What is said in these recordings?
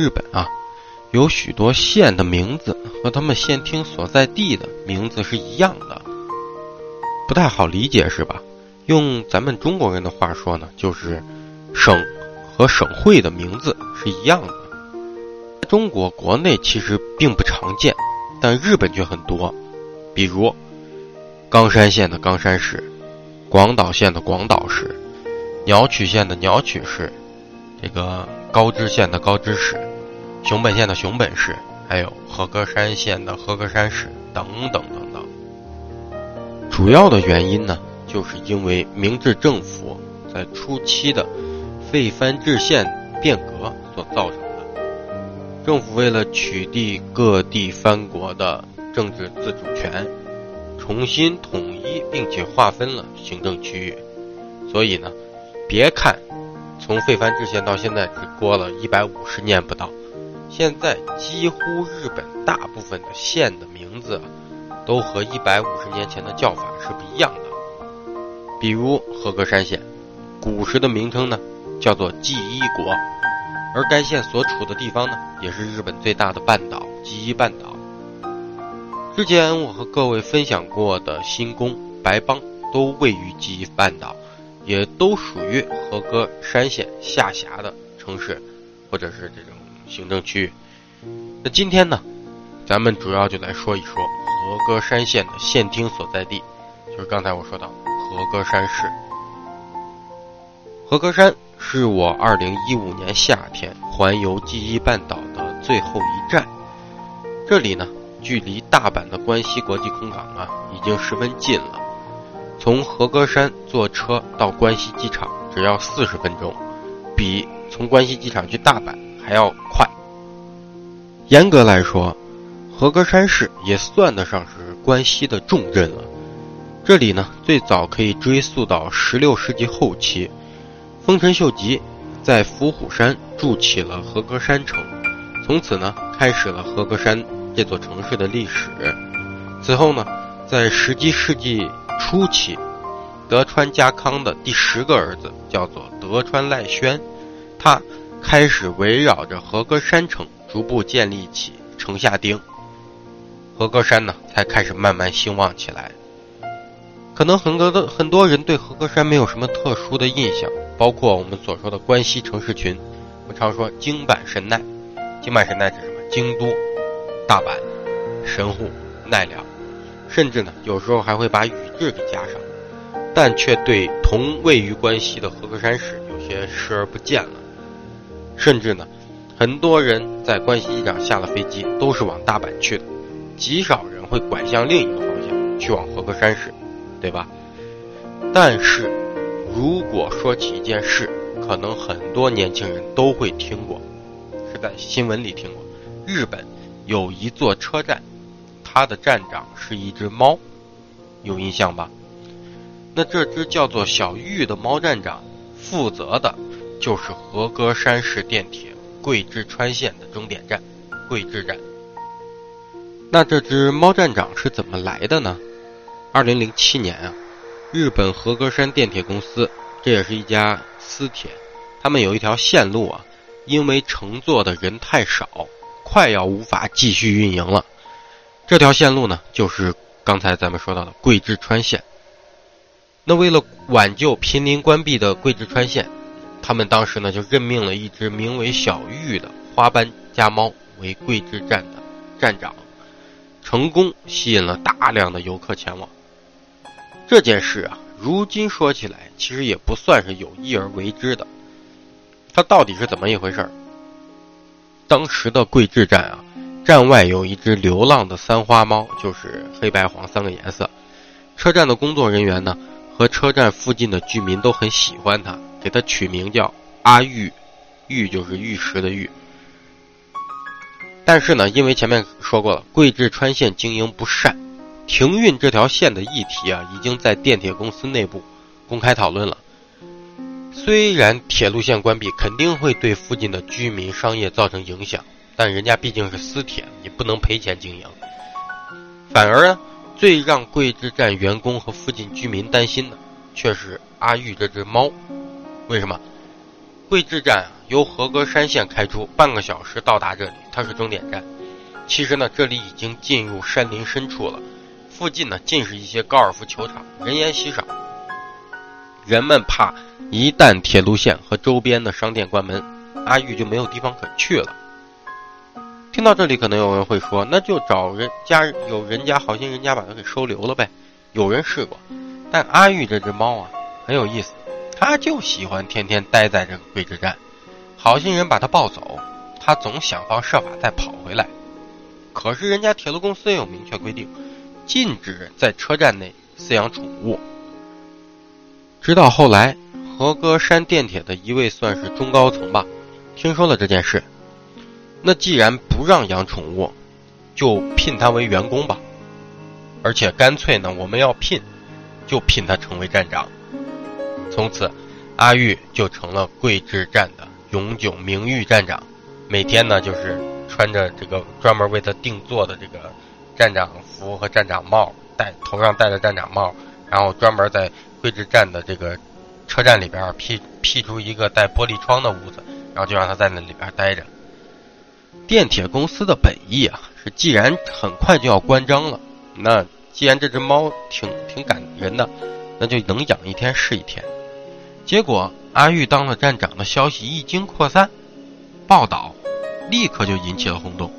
日本啊，有许多县的名字和他们县厅所在地的名字是一样的，不太好理解是吧？用咱们中国人的话说呢，就是省和省会的名字是一样的。中国国内其实并不常见，但日本却很多，比如冈山县的冈山市，广岛县的广岛市，鸟取县的鸟取市，这个。高知县的高知市，熊本县的熊本市，还有和歌山县的和歌山市等等等等。主要的原因呢，就是因为明治政府在初期的废藩置县变革所造成的。政府为了取缔各地藩国的政治自主权，重新统一并且划分了行政区域，所以呢，别看。从废藩置县到现在只过了一百五十年不到，现在几乎日本大部分的县的名字都和一百五十年前的叫法是不一样的。比如和歌山县，古时的名称呢叫做纪伊国，而该县所处的地方呢也是日本最大的半岛纪伊半岛。之前我和各位分享过的新宫、白邦都位于纪伊半岛。也都属于和歌山县下辖的城市，或者是这种行政区域。那今天呢，咱们主要就来说一说和歌山县的县厅所在地，就是刚才我说到和歌山市。和歌山是我2015年夏天环游记忆半岛的最后一站，这里呢，距离大阪的关西国际空港啊，已经十分近了。从和歌山坐车到关西机场只要四十分钟，比从关西机场去大阪还要快。严格来说，和歌山市也算得上是关西的重镇了。这里呢，最早可以追溯到十六世纪后期，丰臣秀吉在伏虎山筑起了和歌山城，从此呢，开始了和歌山这座城市的历史。此后呢，在十七世纪。初期，德川家康的第十个儿子叫做德川赖宣，他开始围绕着和歌山城逐步建立起城下町，和歌山呢才开始慢慢兴旺起来。可能很多的很多人对和歌山没有什么特殊的印象，包括我们所说的关西城市群，我们常说京阪神奈，京阪神奈是什么？京都、大阪、神户、奈良。甚至呢，有时候还会把宇治给加上，但却对同位于关西的和歌山市有些视而不见了。甚至呢，很多人在关西机场下了飞机都是往大阪去的，极少人会拐向另一个方向去往和歌山市，对吧？但是，如果说起一件事，可能很多年轻人都会听过，是在新闻里听过，日本有一座车站。它的站长是一只猫，有印象吧？那这只叫做小玉的猫站长，负责的就是和歌山市电铁桂枝川线的终点站——桂枝站。那这只猫站长是怎么来的呢？二零零七年啊，日本和歌山电铁公司，这也是一家私铁，他们有一条线路啊，因为乘坐的人太少，快要无法继续运营了。这条线路呢，就是刚才咱们说到的桂枝川线。那为了挽救濒临关闭的桂枝川线，他们当时呢就任命了一只名为小玉的花斑家猫为桂枝站的站长，成功吸引了大量的游客前往。这件事啊，如今说起来，其实也不算是有意而为之的。它到底是怎么一回事儿？当时的桂枝站啊。站外有一只流浪的三花猫，就是黑白黄三个颜色。车站的工作人员呢，和车站附近的居民都很喜欢它，给它取名叫阿玉，玉就是玉石的玉。但是呢，因为前面说过了，桂枝川线经营不善，停运这条线的议题啊，已经在电铁公司内部公开讨论了。虽然铁路线关闭肯定会对附近的居民商业造成影响。但人家毕竟是私铁，你不能赔钱经营。反而呢，最让桂枝站员工和附近居民担心的，却是阿玉这只猫。为什么？桂枝站由合歌山线开出，半个小时到达这里，它是终点站。其实呢，这里已经进入山林深处了，附近呢尽是一些高尔夫球场，人烟稀少。人们怕一旦铁路线和周边的商店关门，阿玉就没有地方可去了。听到这里，可能有人会说：“那就找人家有人家好心人家把它给收留了呗。”有人试过，但阿玉这只猫啊很有意思，他就喜欢天天待在这个桂枝站。好心人把他抱走，他总想方设法再跑回来。可是人家铁路公司有明确规定，禁止在车站内饲养宠物。直到后来，和歌山电铁的一位算是中高层吧，听说了这件事。那既然不让养宠物，就聘他为员工吧。而且干脆呢，我们要聘，就聘他成为站长。从此，阿玉就成了桂枝站的永久名誉站长。每天呢，就是穿着这个专门为他定做的这个站长服和站长帽，戴头上戴着站长帽，然后专门在桂枝站的这个车站里边辟辟出一个带玻璃窗的屋子，然后就让他在那里边待着。电铁公司的本意啊，是既然很快就要关张了，那既然这只猫挺挺感人的，那就能养一天是一天。结果阿玉当了站长的消息一经扩散，报道立刻就引起了轰动。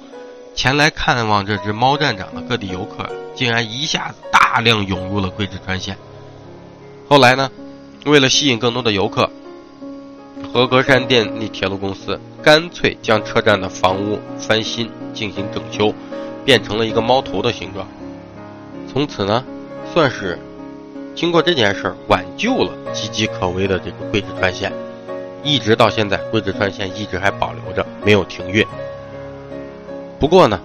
前来看望这只猫站长的各地游客，竟然一下子大量涌入了桂枝川线。后来呢，为了吸引更多的游客。和格山电力铁路公司干脆将车站的房屋翻新进行整修，变成了一个猫头的形状。从此呢，算是经过这件事儿挽救了岌岌可危的这个桂枝川线，一直到现在，桂枝川线一直还保留着没有停运。不过呢，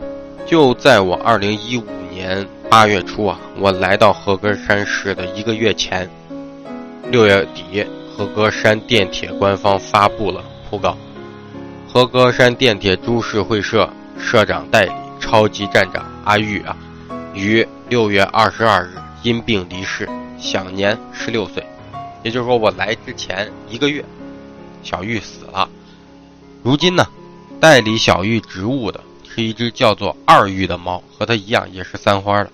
就在我二零一五年八月初啊，我来到和歌山市的一个月前，六月底。和歌山电铁官方发布了讣告：和歌山电铁株式会社社长代理超级站长阿玉啊，于六月二十二日因病离世，享年十六岁。也就是说，我来之前一个月，小玉死了。如今呢，代理小玉职务的是一只叫做二玉的猫，和它一样也是三花的。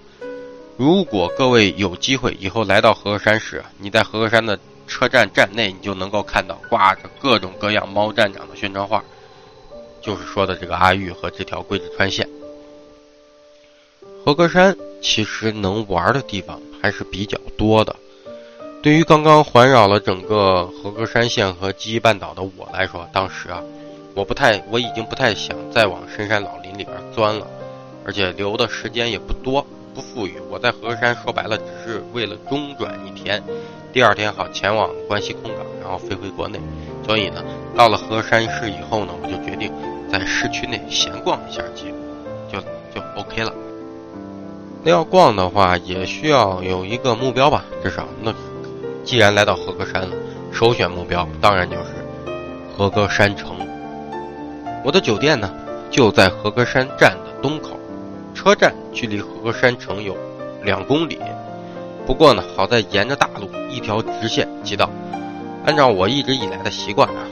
如果各位有机会以后来到和歌山时，你在和歌山的。车站站内，你就能够看到挂着各种各样猫站长的宣传画，就是说的这个阿玉和这条桂枝川线。和歌山其实能玩的地方还是比较多的。对于刚刚环绕了整个和歌山县和记忆半岛的我来说，当时啊，我不太，我已经不太想再往深山老林里边钻了，而且留的时间也不多，不富裕。我在和歌山说白了，只是为了中转一天。第二天好前往关西空港，然后飞回国内。所以呢，到了和山市以后呢，我就决定在市区内闲逛一下街，就就 OK 了。那要逛的话，也需要有一个目标吧，至少那既然来到和歌山了，首选目标当然就是和歌山城。我的酒店呢就在和歌山站的东口，车站距离和歌山城有两公里。不过呢，好在沿着大路一条直线即到。按照我一直以来的习惯啊，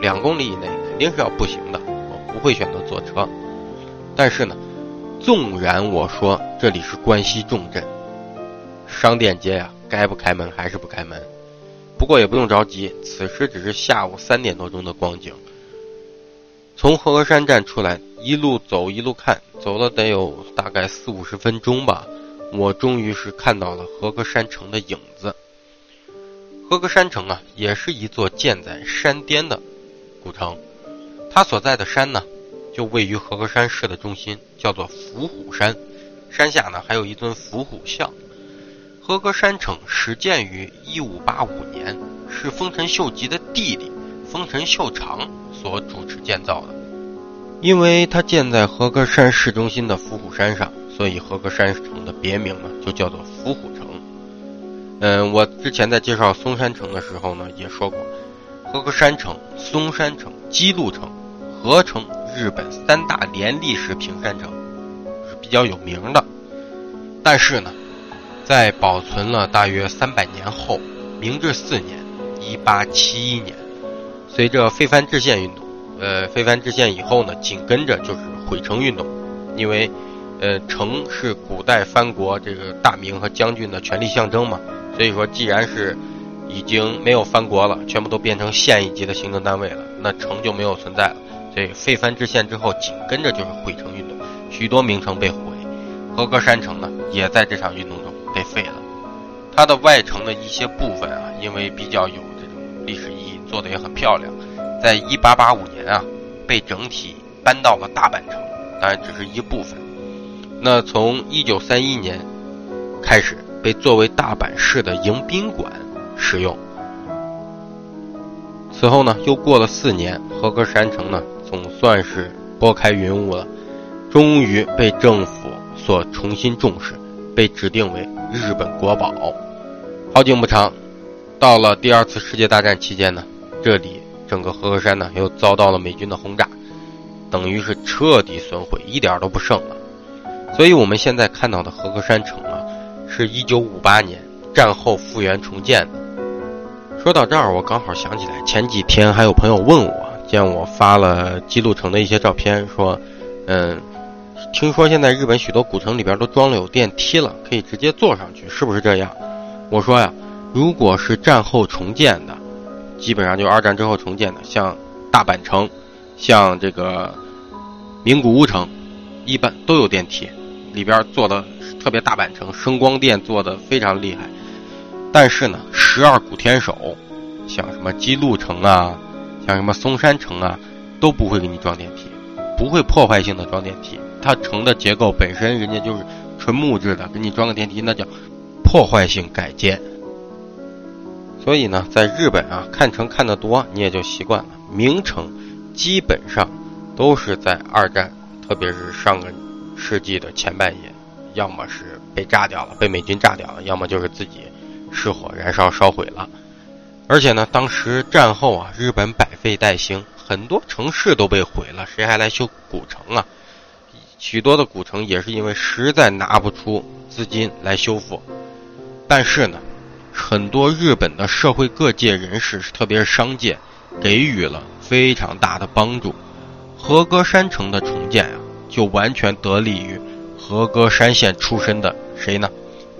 两公里以内肯定是要步行的，我不会选择坐车。但是呢，纵然我说这里是关西重镇，商店街呀，该不开门还是不开门。不过也不用着急，此时只是下午三点多钟的光景。从和歌山站出来，一路走一路看，走了得有大概四五十分钟吧。我终于是看到了和歌山城的影子。和歌山城啊，也是一座建在山巅的古城。它所在的山呢，就位于和歌山市的中心，叫做伏虎山。山下呢，还有一尊伏虎像。和歌山城始建于1585年，是丰臣秀吉的弟弟丰臣秀长所主持建造的。因为它建在和歌山市中心的伏虎山上。所以和歌山城的别名呢，就叫做伏虎城。嗯，我之前在介绍松山城的时候呢，也说过，和歌山城、松山城、姬路城合称日本三大连历史平山城，比较有名的。但是呢，在保存了大约三百年后，明治四年（一八七一年），随着非藩制宪运动，呃，非藩制宪以后呢，紧跟着就是毁城运动，因为，呃，城是古代藩国这个大名和将军的权力象征嘛，所以说，既然是已经没有藩国了，全部都变成县一级的行政单位了，那城就没有存在了。所以废藩置县之后，紧跟着就是毁城运动，许多名城被毁，和歌山城呢也在这场运动中被废了。它的外城的一些部分啊，因为比较有这种历史意义，做的也很漂亮，在一八八五年啊，被整体搬到了大阪城，当然只是一部分。那从一九三一年开始，被作为大阪市的迎宾馆使用。此后呢，又过了四年，和歌山城呢。总算是拨开云雾了，终于被政府所重新重视，被指定为日本国宝。好景不长，到了第二次世界大战期间呢，这里整个和歌山呢又遭到了美军的轰炸，等于是彻底损毁，一点都不剩了。所以我们现在看到的和歌山城啊，是一九五八年战后复原重建的。说到这儿，我刚好想起来，前几天还有朋友问我。见我发了记录城的一些照片，说，嗯，听说现在日本许多古城里边都装了有电梯了，可以直接坐上去，是不是这样？我说呀，如果是战后重建的，基本上就二战之后重建的，像大阪城，像这个名古屋城，一般都有电梯，里边做的特别大阪城声光电做的非常厉害。但是呢，十二古天守，像什么姬路城啊。像什么松山城啊，都不会给你装电梯，不会破坏性的装电梯。它城的结构本身人家就是纯木质的，给你装个电梯那叫破坏性改建。所以呢，在日本啊，看城看得多，你也就习惯了。名城基本上都是在二战，特别是上个世纪的前半叶，要么是被炸掉了，被美军炸掉了，要么就是自己失火燃烧烧毁了。而且呢，当时战后啊，日本百废待兴，很多城市都被毁了，谁还来修古城啊？许多的古城也是因为实在拿不出资金来修复。但是呢，很多日本的社会各界人士，特别是商界，给予了非常大的帮助。和歌山城的重建啊，就完全得力于和歌山县出身的谁呢？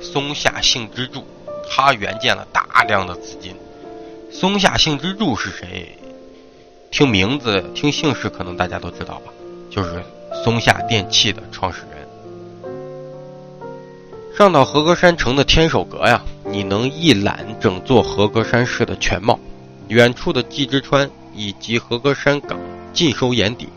松下幸之助，他援建了大量的资金。松下幸之助是谁？听名字、听姓氏，可能大家都知道吧？就是松下电器的创始人。上到和歌山城的天守阁呀，你能一览整座和歌山市的全貌。远处的纪之川以及和歌山港尽收眼底。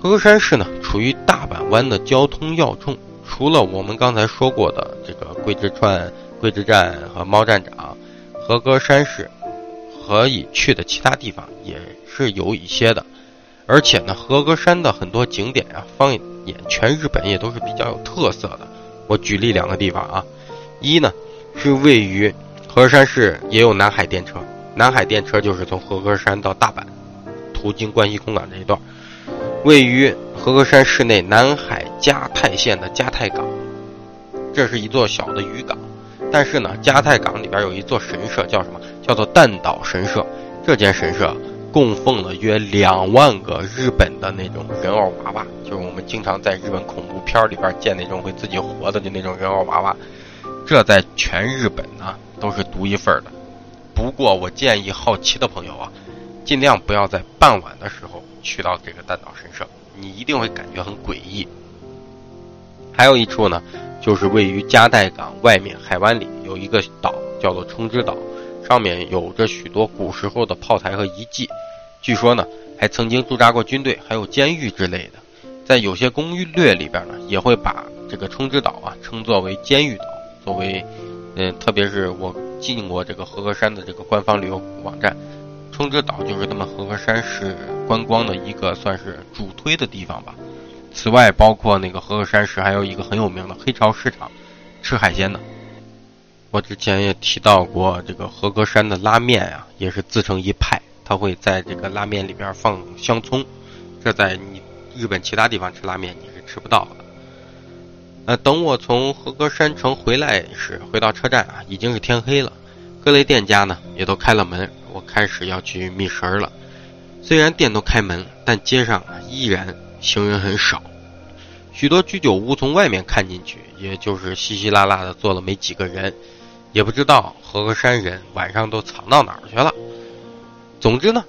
和歌山市呢，处于大阪湾的交通要冲，除了我们刚才说过的这个桂之川、桂之站和猫站长，和歌山市。可以去的其他地方也是有一些的，而且呢，和歌山的很多景点啊，放眼全日本也都是比较有特色的。我举例两个地方啊，一呢是位于和歌山市也有南海电车，南海电车就是从和歌山到大阪，途经关西空港这一段，位于和歌山市内南海加泰县的加泰港，这是一座小的渔港。但是呢，加泰港里边有一座神社，叫什么？叫做弹岛神社。这间神社供奉了约两万个日本的那种人偶娃娃，就是我们经常在日本恐怖片里边见那种会自己活的就那种人偶娃娃。这在全日本呢都是独一份的。不过我建议好奇的朋友啊，尽量不要在傍晚的时候去到这个弹岛神社，你一定会感觉很诡异。还有一处呢。就是位于加代港外面海湾里有一个岛，叫做冲之岛，上面有着许多古时候的炮台和遗迹。据说呢，还曾经驻扎过军队，还有监狱之类的。在有些攻略里边呢，也会把这个冲之岛啊称作为监狱岛，作为，嗯，特别是我进过这个和歌山的这个官方旅游网站，冲之岛就是他们和歌山市观光的一个算是主推的地方吧。此外，包括那个和歌山市还有一个很有名的黑潮市场，吃海鲜的。我之前也提到过，这个和歌山的拉面呀，也是自成一派，他会在这个拉面里边放香葱，这在你日本其他地方吃拉面你是吃不到的。呃，等我从和歌山城回来时，回到车站啊，已经是天黑了，各类店家呢也都开了门，我开始要去觅食了。虽然店都开门，但街上依然行人很少。许多居酒屋从外面看进去，也就是稀稀拉拉的坐了没几个人，也不知道和歌山人晚上都藏到哪儿去了。总之呢，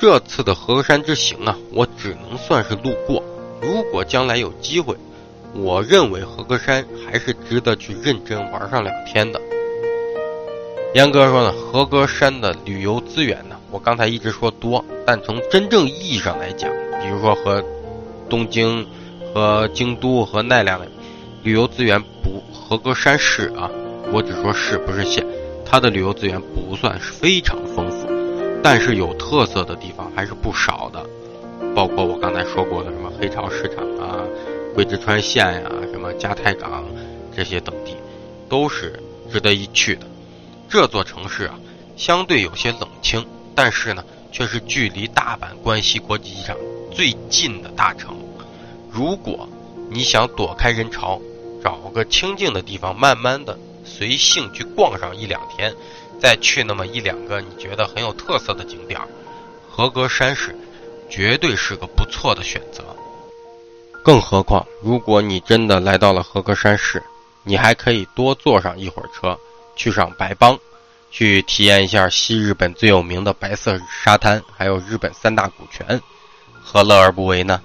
这次的和歌山之行啊，我只能算是路过。如果将来有机会，我认为和歌山还是值得去认真玩上两天的。严格说呢，和歌山的旅游资源呢，我刚才一直说多，但从真正意义上来讲，比如说和东京。和京都和奈良的旅游资源不，和歌山市啊，我只说市不是县，它的旅游资源不算是非常丰富，但是有特色的地方还是不少的，包括我刚才说过的什么黑潮市场啊、贵之川县呀、什么加泰港这些等地，都是值得一去的。这座城市啊，相对有些冷清，但是呢，却是距离大阪关西国际机场最近的大城。如果你想躲开人潮，找个清静的地方，慢慢的随性去逛上一两天，再去那么一两个你觉得很有特色的景点儿，和歌山市绝对是个不错的选择。更何况，如果你真的来到了和歌山市，你还可以多坐上一会儿车，去上白邦，去体验一下西日本最有名的白色沙滩，还有日本三大古泉，何乐而不为呢？